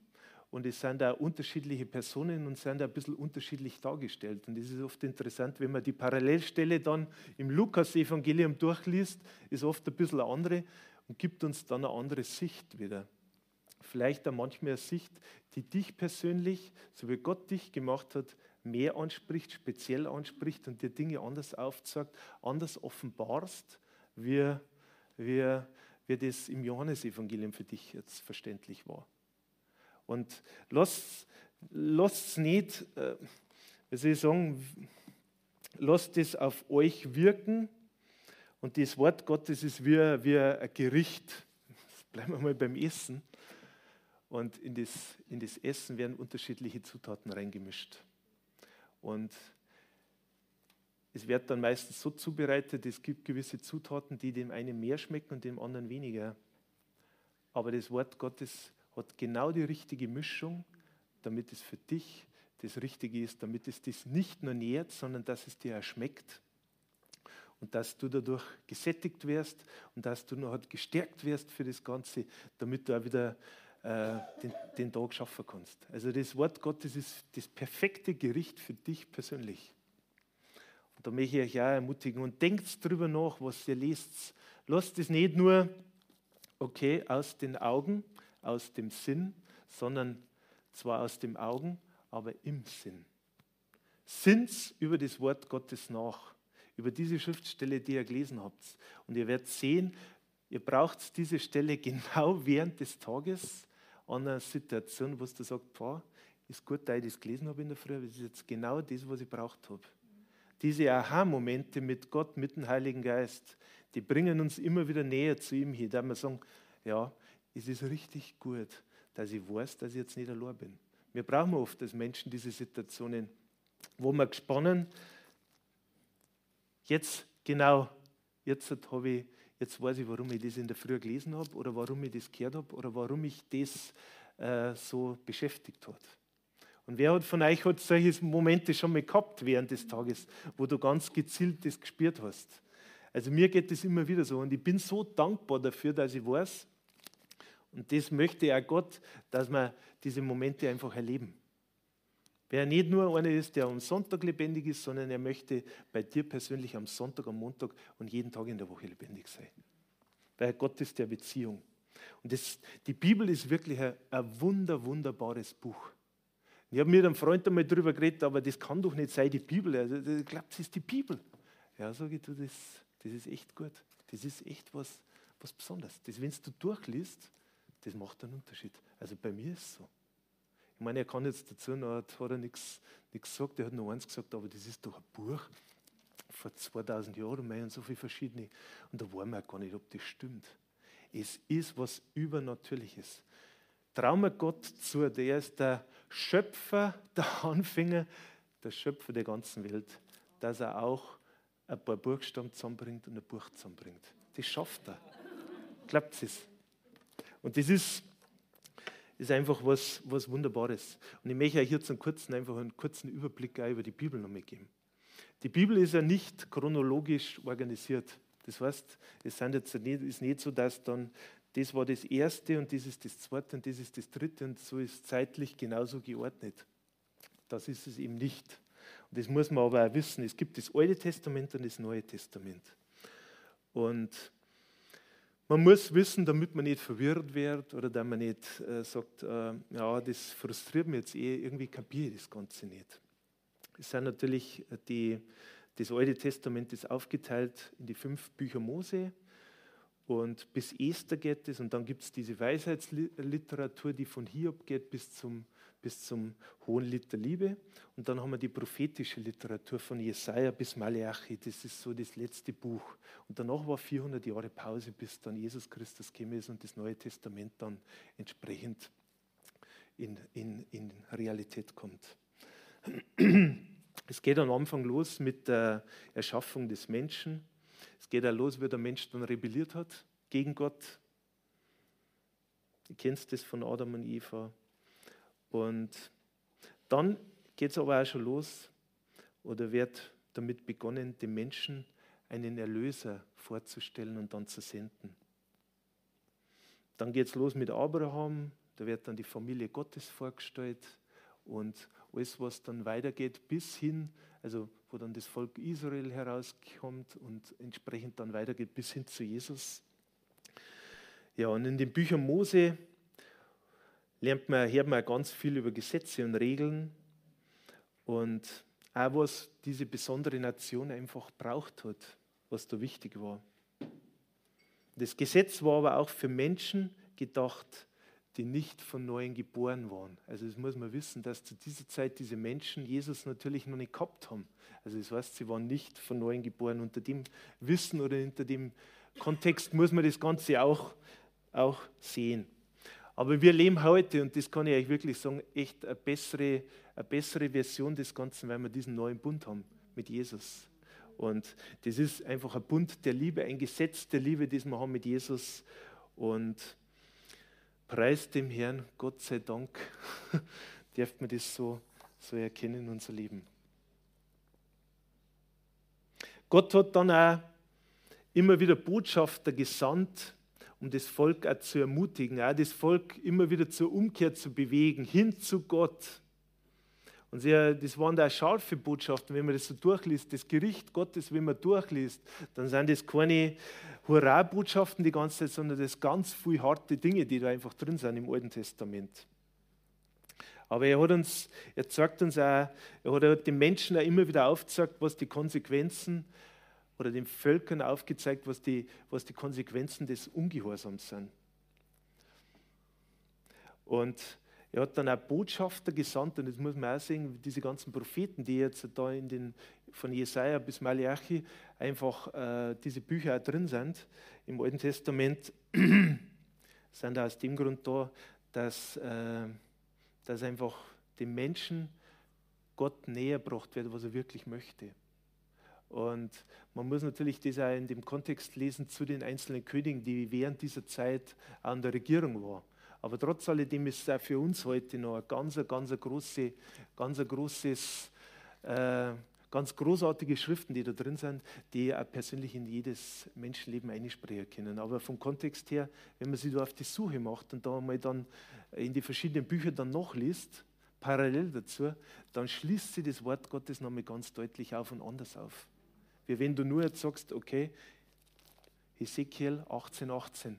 und es sind da unterschiedliche Personen und sind da ein bisschen unterschiedlich dargestellt. Und das ist oft interessant, wenn man die Parallelstelle dann im Lukas-Evangelium durchliest, ist oft ein bisschen eine andere und gibt uns dann eine andere Sicht wieder vielleicht auch manchmal eine Sicht, die dich persönlich, so wie Gott dich gemacht hat, mehr anspricht, speziell anspricht und dir Dinge anders aufzeigt, anders offenbarst, wie, wie, wie das im Johannesevangelium für dich jetzt verständlich war. Und lasst es nicht, äh, wie soll ich sagen, lasst es auf euch wirken. Und das Wort Gottes ist wie, wie ein Gericht. bleiben wir mal beim Essen. Und in das, in das Essen werden unterschiedliche Zutaten reingemischt. Und es wird dann meistens so zubereitet, es gibt gewisse Zutaten, die dem einen mehr schmecken und dem anderen weniger. Aber das Wort Gottes hat genau die richtige Mischung, damit es für dich das Richtige ist, damit es dich nicht nur nährt, sondern dass es dir schmeckt und dass du dadurch gesättigt wirst und dass du noch gestärkt wirst für das Ganze, damit du auch wieder äh, den, den Tag schaffen kannst. Also das Wort Gottes ist das perfekte Gericht für dich persönlich. Und da möchte ich euch auch ermutigen und denkt drüber nach, was ihr lest. Lasst es nicht nur okay, aus den Augen, aus dem Sinn, sondern zwar aus den Augen, aber im Sinn. Sinnt über das Wort Gottes nach, über diese Schriftstelle, die ihr gelesen habt. Und ihr werdet sehen, ihr braucht diese Stelle genau während des Tages an einer Situation, wo du sagst, Pfarr, ist gut, dass ich das gelesen habe in der Früh, aber das ist jetzt genau das, was ich braucht habe. Diese Aha-Momente mit Gott, mit dem Heiligen Geist, die bringen uns immer wieder näher zu ihm hin, da wir sagen, ja, es ist richtig gut, dass ich weiß, dass ich jetzt nicht allein bin. Wir brauchen oft als Menschen diese Situationen, wo wir gesponnen, jetzt genau, jetzt habe ich, jetzt weiß ich, warum ich das in der Früh gelesen habe oder warum ich das gehört habe oder warum ich das äh, so beschäftigt hat. Und wer hat von euch hat solche Momente schon mal gehabt während des Tages, wo du ganz gezielt das gespürt hast? Also mir geht das immer wieder so und ich bin so dankbar dafür, dass ich weiß, und das möchte auch Gott, dass wir diese Momente einfach erleben. Wer nicht nur einer ist, der am Sonntag lebendig ist, sondern er möchte bei dir persönlich am Sonntag, am Montag und jeden Tag in der Woche lebendig sein. Weil Gott ist der Beziehung. Und das, die Bibel ist wirklich ein, ein wunder, wunderbares Buch. Ich habe mit einem Freund einmal darüber geredet, aber das kann doch nicht sein, die Bibel. Also, ich glaube, das ist die Bibel. Ja, sage ich, du, das, das ist echt gut. Das ist echt was, was Besonderes. Das, wenn du durchliest, das macht einen Unterschied. Also bei mir ist es so. Ich meine, er kann jetzt dazu noch, hat er nichts gesagt, er hat nur eins gesagt, aber das ist doch ein Buch vor 2000 Jahren mehr und so viele verschiedene. Und da war man gar nicht, ob das stimmt. Es ist was Übernatürliches. Trauma Gott zu, der ist der Schöpfer, der Anfänger, der Schöpfer der ganzen Welt, dass er auch ein paar Buchstaben zusammenbringt und ein Buch zusammenbringt. Das schafft er. Klappt es? Und das ist, ist einfach was, was Wunderbares. Und ich möchte euch jetzt einen kurzen, einfach einen kurzen Überblick über die Bibel noch mitgeben. Die Bibel ist ja nicht chronologisch organisiert. Das heißt, es sind jetzt nicht, ist nicht so, dass dann das war das erste und das ist das zweite und das ist das dritte und so ist zeitlich genauso geordnet. Das ist es eben nicht. Und das muss man aber auch wissen. Es gibt das Alte Testament und das Neue Testament. Und man muss wissen, damit man nicht verwirrt wird oder damit man nicht äh, sagt, äh, ja, das frustriert mich jetzt eh, irgendwie kapiere ich das Ganze nicht. Es sind natürlich die, das Alte Testament ist aufgeteilt in die fünf Bücher Mose, und bis Esther geht es und dann gibt es diese Weisheitsliteratur, die von Hiob geht bis zum, bis zum Hohen Lied der Liebe. Und dann haben wir die prophetische Literatur von Jesaja bis Malachi. Das ist so das letzte Buch. Und danach war 400 Jahre Pause, bis dann Jesus Christus gekommen ist und das Neue Testament dann entsprechend in, in, in Realität kommt. Es geht am Anfang los mit der Erschaffung des Menschen es geht ja los, wie der Mensch dann rebelliert hat gegen Gott. Ihr kennt das von Adam und Eva. Und dann geht es aber auch schon los oder wird damit begonnen, dem Menschen einen Erlöser vorzustellen und dann zu senden. Dann geht es los mit Abraham, da wird dann die Familie Gottes vorgestellt und alles, was dann weitergeht, bis hin, also wo dann das Volk Israel herauskommt und entsprechend dann weitergeht bis hin zu Jesus. Ja, und in den Büchern Mose lernt man, hört man ganz viel über Gesetze und Regeln und auch was diese besondere Nation einfach braucht hat, was da wichtig war. Das Gesetz war aber auch für Menschen gedacht, die nicht von neuem geboren waren. Also das muss man wissen, dass zu dieser Zeit diese Menschen Jesus natürlich noch nicht gehabt haben. Also das heißt, sie waren nicht von neuem geboren. Unter dem Wissen oder unter dem Kontext muss man das Ganze auch, auch sehen. Aber wir leben heute, und das kann ich euch wirklich sagen, echt eine bessere, eine bessere Version des Ganzen, weil wir diesen neuen Bund haben mit Jesus. Und das ist einfach ein Bund der Liebe, ein Gesetz der Liebe, das wir haben mit Jesus. Und Preis dem Herrn, Gott sei Dank, dürfen wir das so, so erkennen in unser Leben. Gott hat dann auch immer wieder Botschafter gesandt, um das Volk auch zu ermutigen, auch das Volk immer wieder zur Umkehr zu bewegen, hin zu Gott. Und sehr, das waren da scharfe Botschaften, wenn man das so durchliest, das Gericht Gottes, wenn man durchliest, dann sind das keine Hurra-Botschaften die ganze Zeit, sondern das ganz viele harte Dinge, die da einfach drin sind im Alten Testament. Aber er hat uns, er zeigt uns auch, er hat den Menschen auch immer wieder aufgezeigt, was die Konsequenzen oder den Völkern aufgezeigt, was die, was die Konsequenzen des Ungehorsams sind. Und er hat dann auch Botschafter gesandt, und das muss man auch sehen, diese ganzen Propheten, die jetzt da in den, von Jesaja bis Malachi einfach äh, diese Bücher auch drin sind im Alten Testament, sind aus dem Grund da, dass, äh, dass einfach den Menschen Gott näher gebracht wird, was er wirklich möchte. Und man muss natürlich das auch in dem Kontext lesen zu den einzelnen Königen, die während dieser Zeit an der Regierung waren. Aber trotz alledem ist es auch für uns heute noch ein ganz, ganz, große, ganz großes, äh, ganz großartige Schriften, die da drin sind, die auch persönlich in jedes Menschenleben einsprechen können. Aber vom Kontext her, wenn man sich da auf die Suche macht und da mal dann in die verschiedenen Bücher dann nachliest, parallel dazu, dann schließt sich das Wort Gottes nochmal ganz deutlich auf und anders auf. Wie wenn du nur jetzt sagst, okay, Ezekiel 18, 18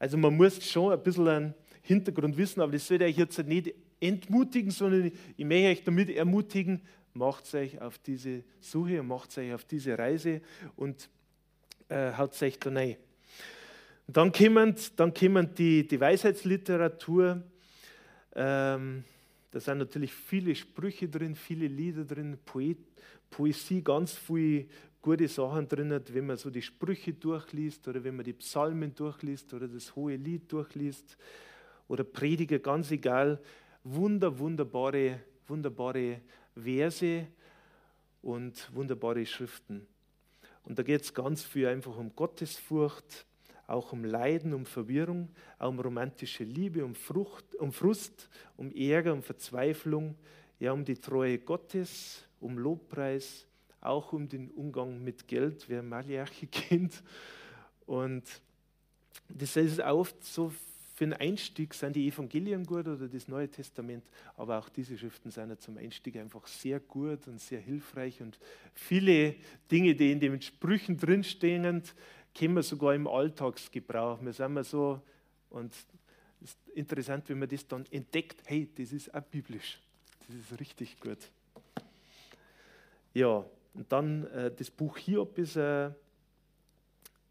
also man muss schon ein bisschen einen Hintergrund wissen, aber das sollte euch jetzt nicht entmutigen, sondern ich möchte euch damit ermutigen, macht euch auf diese Suche und macht euch auf diese Reise und äh, haut euch da rein. Dann kommen, dann kommen die, die Weisheitsliteratur. Ähm, da sind natürlich viele Sprüche drin, viele Lieder drin, Poet, Poesie, ganz viel gute Sachen drin, wenn man so die Sprüche durchliest oder wenn man die Psalmen durchliest oder das hohe Lied durchliest oder Prediger, ganz egal. Wunder, wunderbare, wunderbare Verse und wunderbare Schriften. Und da geht es ganz viel einfach um Gottesfurcht, auch um Leiden, um Verwirrung, auch um romantische Liebe, um, Frucht, um Frust, um Ärger, um Verzweiflung, ja, um die Treue Gottes, um Lobpreis, auch um den Umgang mit Geld, wer Malachi kennt. Und das ist oft so für einen Einstieg sind die Evangelien gut oder das Neue Testament, aber auch diese Schriften sind ja zum Einstieg einfach sehr gut und sehr hilfreich und viele Dinge, die in den Sprüchen drinstehen, kennen wir sogar im Alltagsgebrauch. Wir sind mal so und es ist interessant, wenn man das dann entdeckt, hey, das ist auch biblisch. Das ist richtig gut. Ja, und dann äh, das Buch Hiob ist, äh,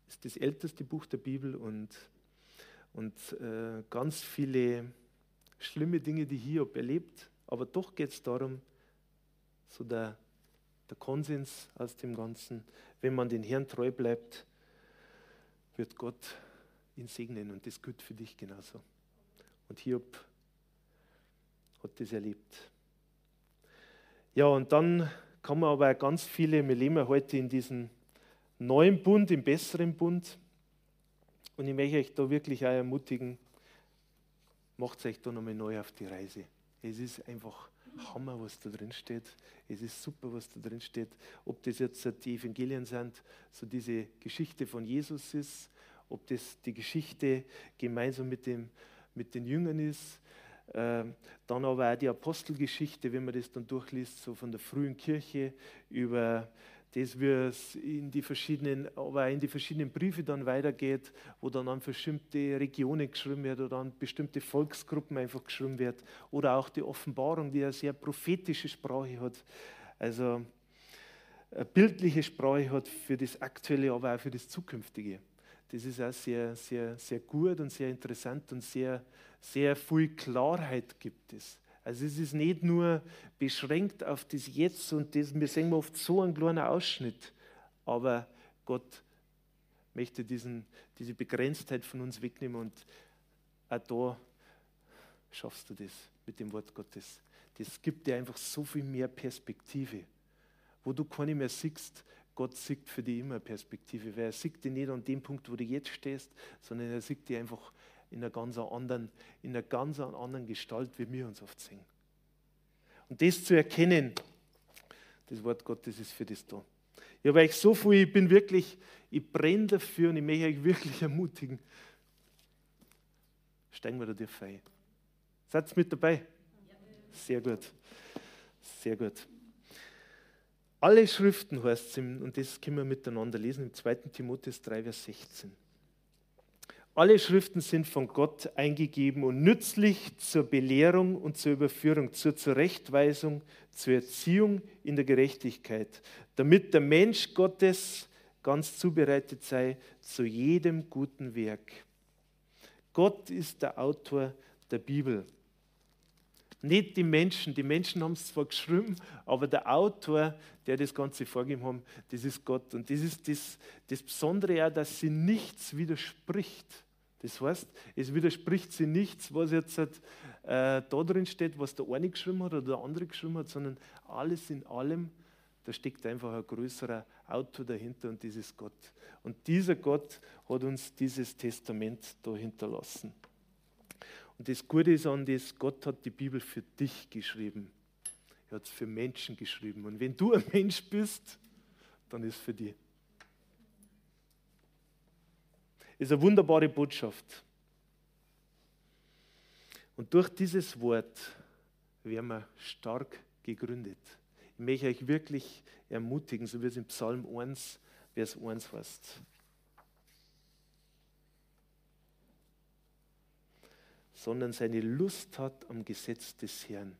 ist, das älteste Buch der Bibel und, und äh, ganz viele schlimme Dinge, die Hiob erlebt. Aber doch geht es darum, so der, der Konsens aus dem Ganzen, wenn man den Herrn treu bleibt, wird Gott ihn segnen und das gilt für dich genauso. Und Hiob hat das erlebt. Ja, und dann kann man aber auch ganz viele, wir leben heute in diesem neuen Bund, im besseren Bund. Und ich möchte euch da wirklich auch ermutigen, macht euch da nochmal neu auf die Reise. Es ist einfach Hammer, was da drin steht. Es ist super, was da drin steht. Ob das jetzt die Evangelien sind, so diese Geschichte von Jesus ist, ob das die Geschichte gemeinsam mit, dem, mit den Jüngern ist, ähm, dann aber auch die Apostelgeschichte, wenn man das dann durchliest, so von der frühen Kirche über das, es in die verschiedenen, aber in die verschiedenen Briefe dann weitergeht, wo dann an bestimmte Regionen geschrieben wird oder an bestimmte Volksgruppen einfach geschrieben wird. Oder auch die Offenbarung, die eine sehr prophetische Sprache hat. Also eine bildliche Sprache hat für das Aktuelle, aber auch für das Zukünftige. Das ist auch sehr, sehr, sehr gut und sehr interessant und sehr, sehr viel Klarheit gibt es. Also es ist nicht nur beschränkt auf das Jetzt und das, wir sehen oft so einen kleinen Ausschnitt, aber Gott möchte diesen, diese Begrenztheit von uns wegnehmen und auch da schaffst du das mit dem Wort Gottes. Das gibt dir einfach so viel mehr Perspektive, wo du keine mehr siehst, Gott sieht für dich immer Perspektive, weil er sieht dich nicht an dem Punkt, wo du jetzt stehst, sondern er sieht dich einfach in einer ganz anderen, in einer ganz anderen Gestalt, wie wir uns oft sehen. Und das zu erkennen, das Wort Gottes ist für das da. Ich habe euch so viel, ich bin wirklich, ich brenne dafür und ich möchte euch wirklich ermutigen. Steigen wir da dir ein. Seid mit dabei? Sehr gut. Sehr gut. Alle Schriften heißt es, und das können wir miteinander lesen im 2. Timotheus 3, Vers 16. Alle Schriften sind von Gott eingegeben und nützlich zur Belehrung und zur Überführung, zur Zurechtweisung, zur Erziehung in der Gerechtigkeit, damit der Mensch Gottes ganz zubereitet sei zu jedem guten Werk. Gott ist der Autor der Bibel. Nicht die Menschen. Die Menschen haben es zwar geschrieben, aber der Autor, der das Ganze vorgegeben hat, das ist Gott. Und das ist das, das Besondere auch, dass sie nichts widerspricht. Das heißt, es widerspricht sie nichts, was jetzt äh, da drin steht, was der eine geschrieben hat oder der andere geschrieben hat, sondern alles in allem, da steckt einfach ein größerer Autor dahinter und das ist Gott. Und dieser Gott hat uns dieses Testament da hinterlassen. Und das Gute ist an das, Gott hat die Bibel für dich geschrieben. Er hat es für Menschen geschrieben. Und wenn du ein Mensch bist, dann ist es für dich. Ist eine wunderbare Botschaft. Und durch dieses Wort werden wir stark gegründet. Ich möchte euch wirklich ermutigen, so wie es im Psalm 1, Vers 1 heißt. Sondern seine Lust hat am Gesetz des Herrn.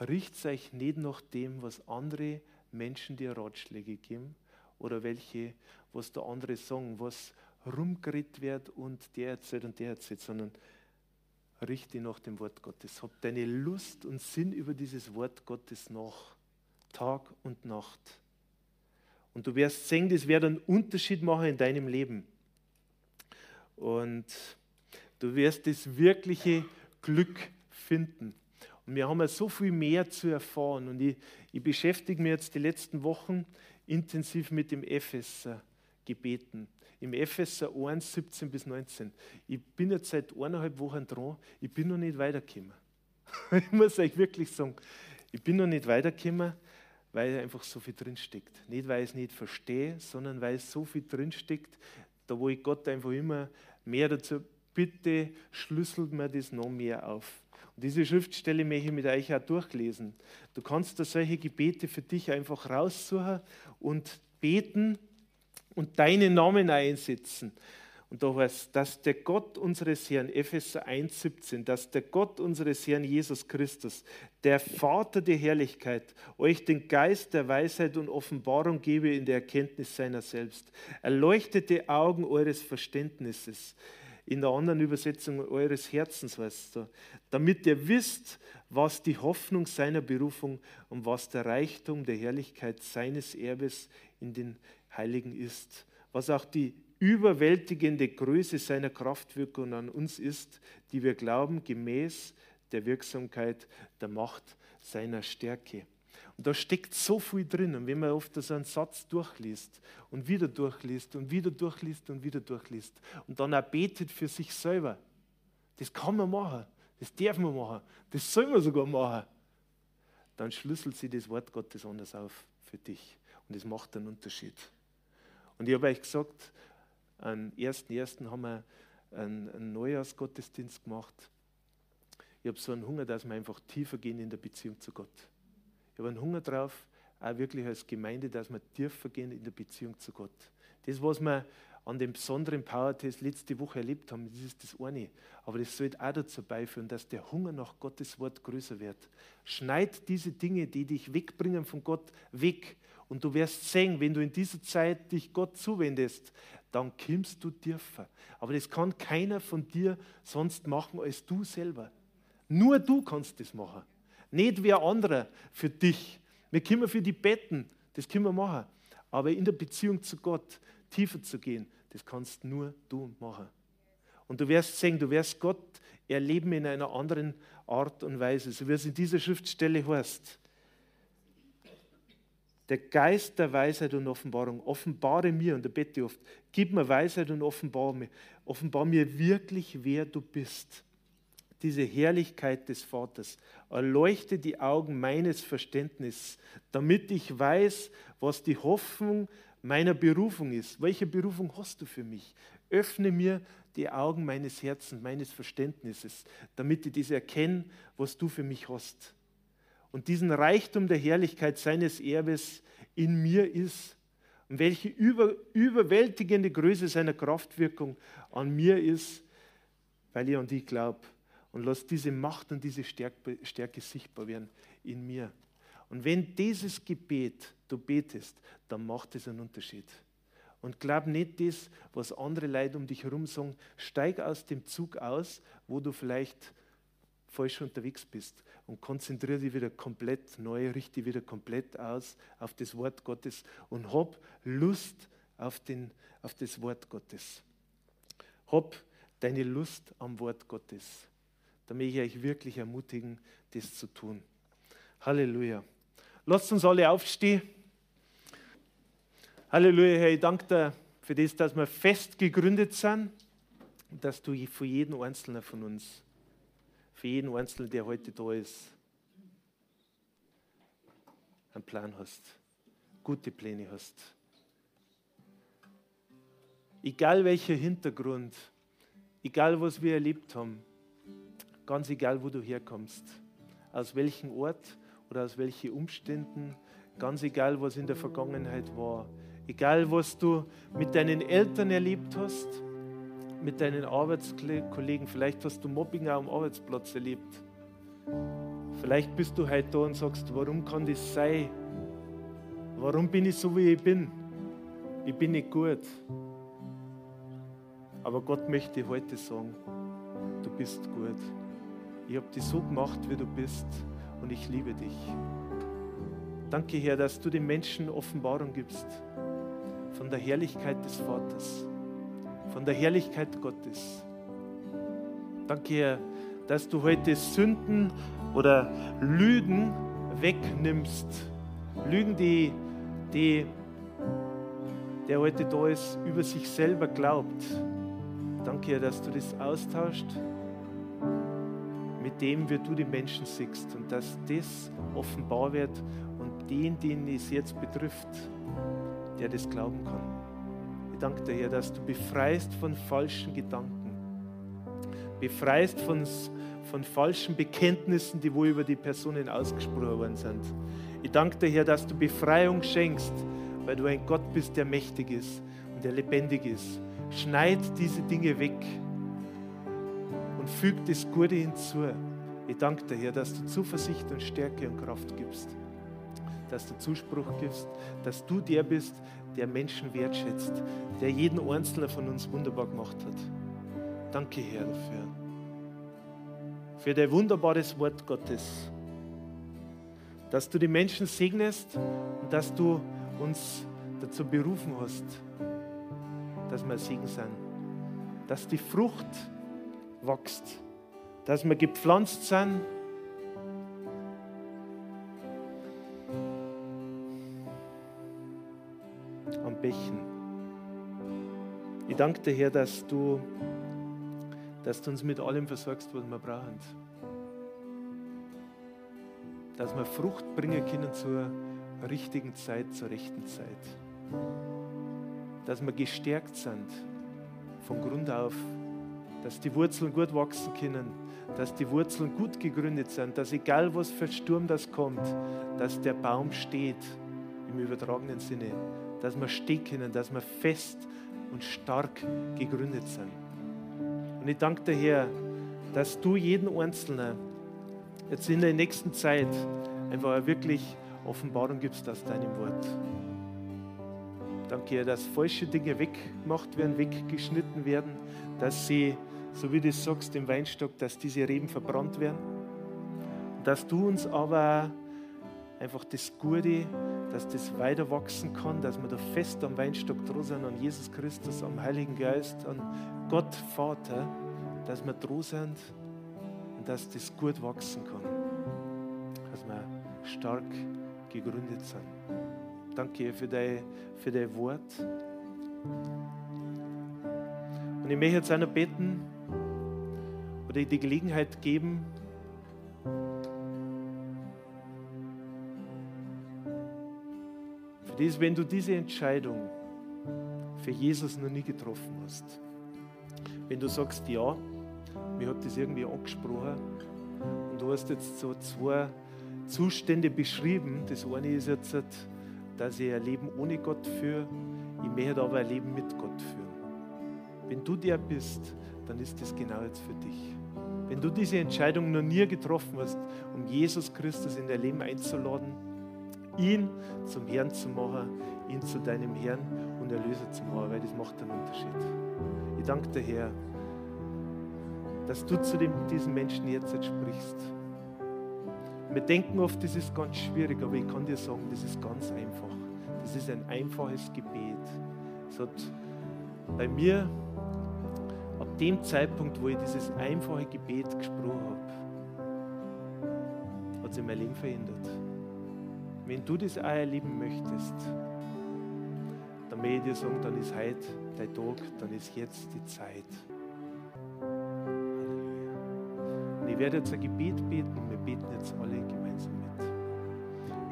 Richtet euch nicht nach dem, was andere Menschen dir Ratschläge geben oder welche, was da andere sagen, was rumgeredet wird und der erzählt und der erzählt, sondern richte nach dem Wort Gottes. Hab deine Lust und Sinn über dieses Wort Gottes nach, Tag und Nacht. Und du wirst sehen, das wird einen Unterschied machen in deinem Leben. Und Du wirst das wirkliche Glück finden. Und wir haben ja so viel mehr zu erfahren. Und ich, ich beschäftige mich jetzt die letzten Wochen intensiv mit dem Epheser gebeten. Im Epheser 1, 17 bis 19. Ich bin jetzt seit eineinhalb Wochen dran, ich bin noch nicht weitergekommen. ich muss euch wirklich sagen, ich bin noch nicht weitergekommen, weil einfach so viel drinsteckt. Nicht, weil ich es nicht verstehe, sondern weil es so viel drinsteckt, da wo ich Gott einfach immer mehr dazu bitte schlüsselt mir das noch mehr auf. Und diese Schriftstelle möchte ich mit euch auch durchlesen. Du kannst da solche Gebete für dich einfach raussuchen und beten und deinen Namen einsetzen. Und da heißt, dass der Gott unseres Herrn, Epheser 1,17, dass der Gott unseres Herrn Jesus Christus, der Vater der Herrlichkeit, euch den Geist der Weisheit und Offenbarung gebe in der Erkenntnis seiner selbst. Erleuchtete Augen eures Verständnisses in der anderen Übersetzung eures Herzens, weißt du, damit ihr wisst, was die Hoffnung seiner Berufung und was der Reichtum der Herrlichkeit seines Erbes in den Heiligen ist, was auch die überwältigende Größe seiner Kraftwirkung an uns ist, die wir glauben, gemäß der Wirksamkeit der Macht seiner Stärke. Und da steckt so viel drin. Und wenn man oft so einen Satz durchliest und wieder durchliest und wieder durchliest und wieder durchliest und dann auch betet für sich selber, das kann man machen, das darf man machen, das soll man sogar machen, dann schlüsselt sich das Wort Gottes anders auf für dich. Und das macht einen Unterschied. Und ich habe euch gesagt, am 1.1. haben wir einen Neujahrsgottesdienst gemacht. Ich habe so einen Hunger, dass wir einfach tiefer gehen in der Beziehung zu Gott. Habe einen Hunger drauf, auch wirklich als Gemeinde, dass wir tiefer gehen in der Beziehung zu Gott. Das, was wir an dem besonderen Power-Test letzte Woche erlebt haben, das ist das eine. Aber das sollte auch dazu beiführen, dass der Hunger nach Gottes Wort größer wird. Schneid diese Dinge, die dich wegbringen von Gott, weg. Und du wirst sehen, wenn du in dieser Zeit dich Gott zuwendest, dann kommst du tiefer. Aber das kann keiner von dir sonst machen als du selber. Nur du kannst das machen. Nicht wer anderer für dich. Wir können für die betten, das können wir machen. Aber in der Beziehung zu Gott tiefer zu gehen, das kannst nur du machen. Und du wirst sehen, du wirst Gott erleben in einer anderen Art und Weise, so wie es in dieser Schriftstelle heißt. Der Geist der Weisheit und Offenbarung, offenbare mir, und da bete oft, gib mir Weisheit und offenbare mir, offenbare mir wirklich, wer du bist diese Herrlichkeit des Vaters. Erleuchte die Augen meines Verständnisses, damit ich weiß, was die Hoffnung meiner Berufung ist. Welche Berufung hast du für mich? Öffne mir die Augen meines Herzens, meines Verständnisses, damit ich das erkenne, was du für mich hast. und diesen Reichtum der Herrlichkeit seines Erbes in mir ist und welche über, überwältigende Größe seiner Kraftwirkung an mir ist, weil ich an die glaube. Und lass diese Macht und diese Stärke, Stärke sichtbar werden in mir. Und wenn dieses Gebet du betest, dann macht es einen Unterschied. Und glaub nicht das, was andere Leute um dich herum sagen. Steig aus dem Zug aus, wo du vielleicht falsch unterwegs bist und konzentriere dich wieder komplett neu, richte wieder komplett aus auf das Wort Gottes und hab Lust auf, den, auf das Wort Gottes. Hab deine Lust am Wort Gottes. Da möchte ich euch wirklich ermutigen, das zu tun. Halleluja. Lasst uns alle aufstehen. Halleluja, Herr, ich danke dir für das, dass wir fest gegründet sind und dass du für jeden Einzelnen von uns, für jeden Einzelnen, der heute da ist, einen Plan hast, gute Pläne hast. Egal welcher Hintergrund, egal was wir erlebt haben, ganz egal wo du herkommst, aus welchem Ort oder aus welchen Umständen, ganz egal was in der Vergangenheit war, Egal, was du mit deinen Eltern erlebt hast, mit deinen Arbeitskollegen, vielleicht hast du Mobbing auch am Arbeitsplatz erlebt. Vielleicht bist du heute da und sagst, warum kann das sein? Warum bin ich so, wie ich bin? Ich bin nicht gut. Aber Gott möchte heute sagen, du bist gut. Ich habe dich so gemacht, wie du bist und ich liebe dich. Danke, Herr, dass du den Menschen Offenbarung gibst von der Herrlichkeit des Vaters, von der Herrlichkeit Gottes. Danke, Herr, dass du heute Sünden oder Lügen wegnimmst. Lügen, die, die der heute da ist, über sich selber glaubt. Danke, Herr, dass du das austauscht dem, wie du die Menschen siehst und dass das offenbar wird und den, den es jetzt betrifft, der das glauben kann. Ich danke dir, Herr, dass du befreist von falschen Gedanken, befreist von, von falschen Bekenntnissen, die wohl über die Personen ausgesprochen worden sind. Ich danke dir, Herr, dass du Befreiung schenkst, weil du ein Gott bist, der mächtig ist und der lebendig ist. Schneid diese Dinge weg und füg das Gute hinzu. Ich danke dir, Herr, dass du Zuversicht und Stärke und Kraft gibst dass du Zuspruch gibst, dass du der bist, der Menschen wertschätzt, der jeden Einzelnen von uns wunderbar gemacht hat. Danke, Herr, dafür. Für dein wunderbares Wort Gottes. Dass du die Menschen segnest und dass du uns dazu berufen hast, dass wir Segen sind. Dass die Frucht wächst. Dass wir gepflanzt sind Bächen. Ich danke dir, Herr, dass du, dass du uns mit allem versorgst, was wir brauchen. Dass wir Frucht bringen können zur richtigen Zeit, zur rechten Zeit. Dass wir gestärkt sind von Grund auf, dass die Wurzeln gut wachsen können, dass die Wurzeln gut gegründet sind, dass egal was für Sturm das kommt, dass der Baum steht im übertragenen Sinne, dass wir stehen können, dass wir fest und stark gegründet sind. Und ich danke dir, Herr, dass du jeden Einzelnen jetzt in der nächsten Zeit einfach wirklich Offenbarung gibst aus deinem Wort. Danke, Herr, dass falsche Dinge weggemacht werden, weggeschnitten werden, dass sie, so wie du sagst, im Weinstock, dass diese Reben verbrannt werden. Dass du uns aber einfach das Gute dass das weiter wachsen kann, dass wir da fest am Weinstock dran sind, an Jesus Christus, am Heiligen Geist, an Gott Vater, dass wir dran sind und dass das gut wachsen kann. Dass wir stark gegründet sind. Danke für dein, für dein Wort. Und ich möchte jetzt auch noch beten oder die Gelegenheit geben, ist, wenn du diese Entscheidung für Jesus noch nie getroffen hast. Wenn du sagst, ja, mir hat das irgendwie angesprochen und du hast jetzt so zwei, Zustände beschrieben. Das eine ist jetzt, dass ich ein Leben ohne Gott führe. Ich möchte aber ein Leben mit Gott führen. Wenn du der bist, dann ist das genau jetzt für dich. Wenn du diese Entscheidung noch nie getroffen hast, um Jesus Christus in dein Leben einzuladen, ihn zum Herrn zu machen, ihn zu deinem Herrn und Erlöser zu machen, weil das macht einen Unterschied. Ich danke dir, Herr, dass du zu dem, diesen Menschen jetzt sprichst. Wir denken oft, das ist ganz schwierig, aber ich kann dir sagen, das ist ganz einfach. Das ist ein einfaches Gebet. Es hat bei mir ab dem Zeitpunkt, wo ich dieses einfache Gebet gesprochen habe, hat sich mein Leben verändert. Wenn du das auch erleben möchtest, dann möchte ich dir sagen, dann ist heute dein Tag, dann ist jetzt die Zeit. Und ich werde jetzt ein Gebet beten und wir beten jetzt alle gemeinsam mit.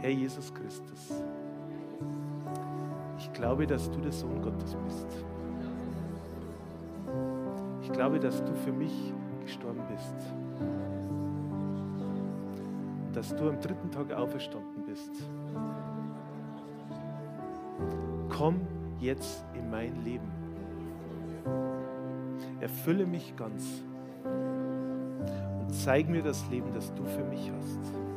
Herr Jesus Christus, ich glaube, dass du der Sohn Gottes bist. Ich glaube, dass du für mich gestorben bist. Dass du am dritten Tag auferstanden bist. Komm jetzt in mein Leben. Erfülle mich ganz und zeig mir das Leben, das du für mich hast.